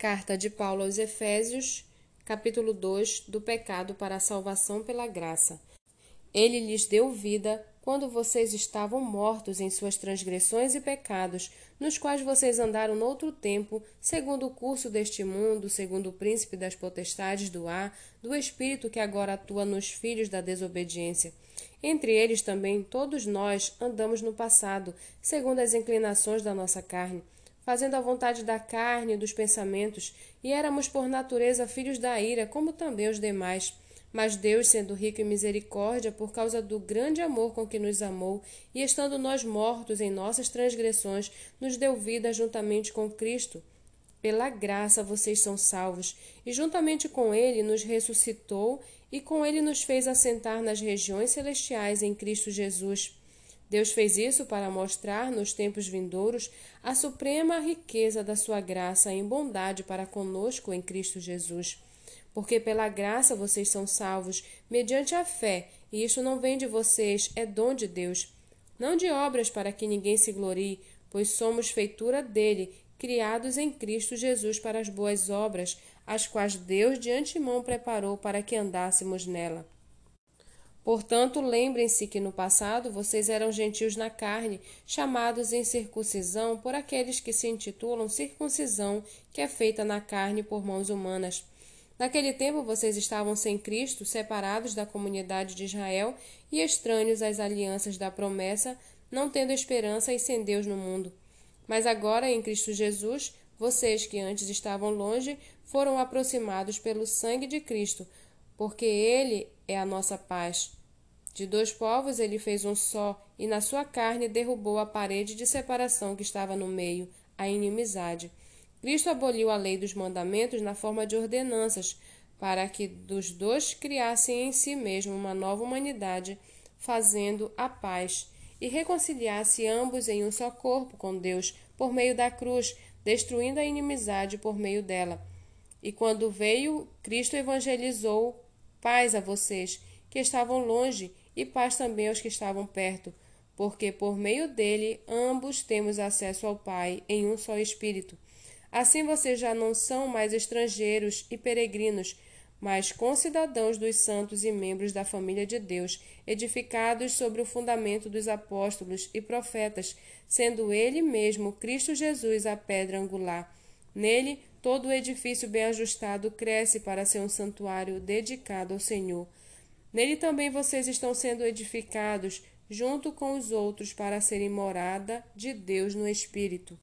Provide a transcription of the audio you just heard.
Carta de Paulo aos Efésios, capítulo 2, do pecado para a salvação pela graça. Ele lhes deu vida quando vocês estavam mortos em suas transgressões e pecados, nos quais vocês andaram noutro tempo, segundo o curso deste mundo, segundo o príncipe das potestades do ar, do espírito que agora atua nos filhos da desobediência. Entre eles também todos nós andamos no passado, segundo as inclinações da nossa carne fazendo a vontade da carne e dos pensamentos, e éramos por natureza filhos da ira, como também os demais. Mas Deus, sendo rico em misericórdia, por causa do grande amor com que nos amou, e estando nós mortos em nossas transgressões, nos deu vida juntamente com Cristo. Pela graça vocês são salvos, e juntamente com Ele nos ressuscitou, e com Ele nos fez assentar nas regiões celestiais em Cristo Jesus Deus fez isso para mostrar nos tempos vindouros a suprema riqueza da sua graça em bondade para conosco em Cristo Jesus. Porque pela graça vocês são salvos, mediante a fé, e isto não vem de vocês, é dom de Deus. Não de obras para que ninguém se glorie, pois somos feitura dele, criados em Cristo Jesus para as boas obras, as quais Deus de antemão preparou para que andássemos nela. Portanto, lembrem-se que no passado vocês eram gentios na carne, chamados em circuncisão por aqueles que se intitulam circuncisão, que é feita na carne por mãos humanas. Naquele tempo vocês estavam sem Cristo, separados da comunidade de Israel e estranhos às alianças da promessa, não tendo esperança e sem Deus no mundo. Mas agora, em Cristo Jesus, vocês que antes estavam longe foram aproximados pelo sangue de Cristo porque ele é a nossa paz. De dois povos ele fez um só, e na sua carne derrubou a parede de separação que estava no meio, a inimizade. Cristo aboliu a lei dos mandamentos na forma de ordenanças, para que dos dois criassem em si mesmo uma nova humanidade, fazendo a paz, e reconciliasse ambos em um só corpo com Deus, por meio da cruz, destruindo a inimizade por meio dela. E quando veio, Cristo evangelizou Paz a vocês que estavam longe e paz também aos que estavam perto, porque por meio dele ambos temos acesso ao Pai em um só Espírito. Assim vocês já não são mais estrangeiros e peregrinos, mas concidadãos dos santos e membros da família de Deus, edificados sobre o fundamento dos apóstolos e profetas, sendo ele mesmo Cristo Jesus a pedra angular. Nele Todo o edifício bem ajustado cresce para ser um santuário dedicado ao Senhor. Nele também vocês estão sendo edificados junto com os outros para serem morada de Deus no Espírito.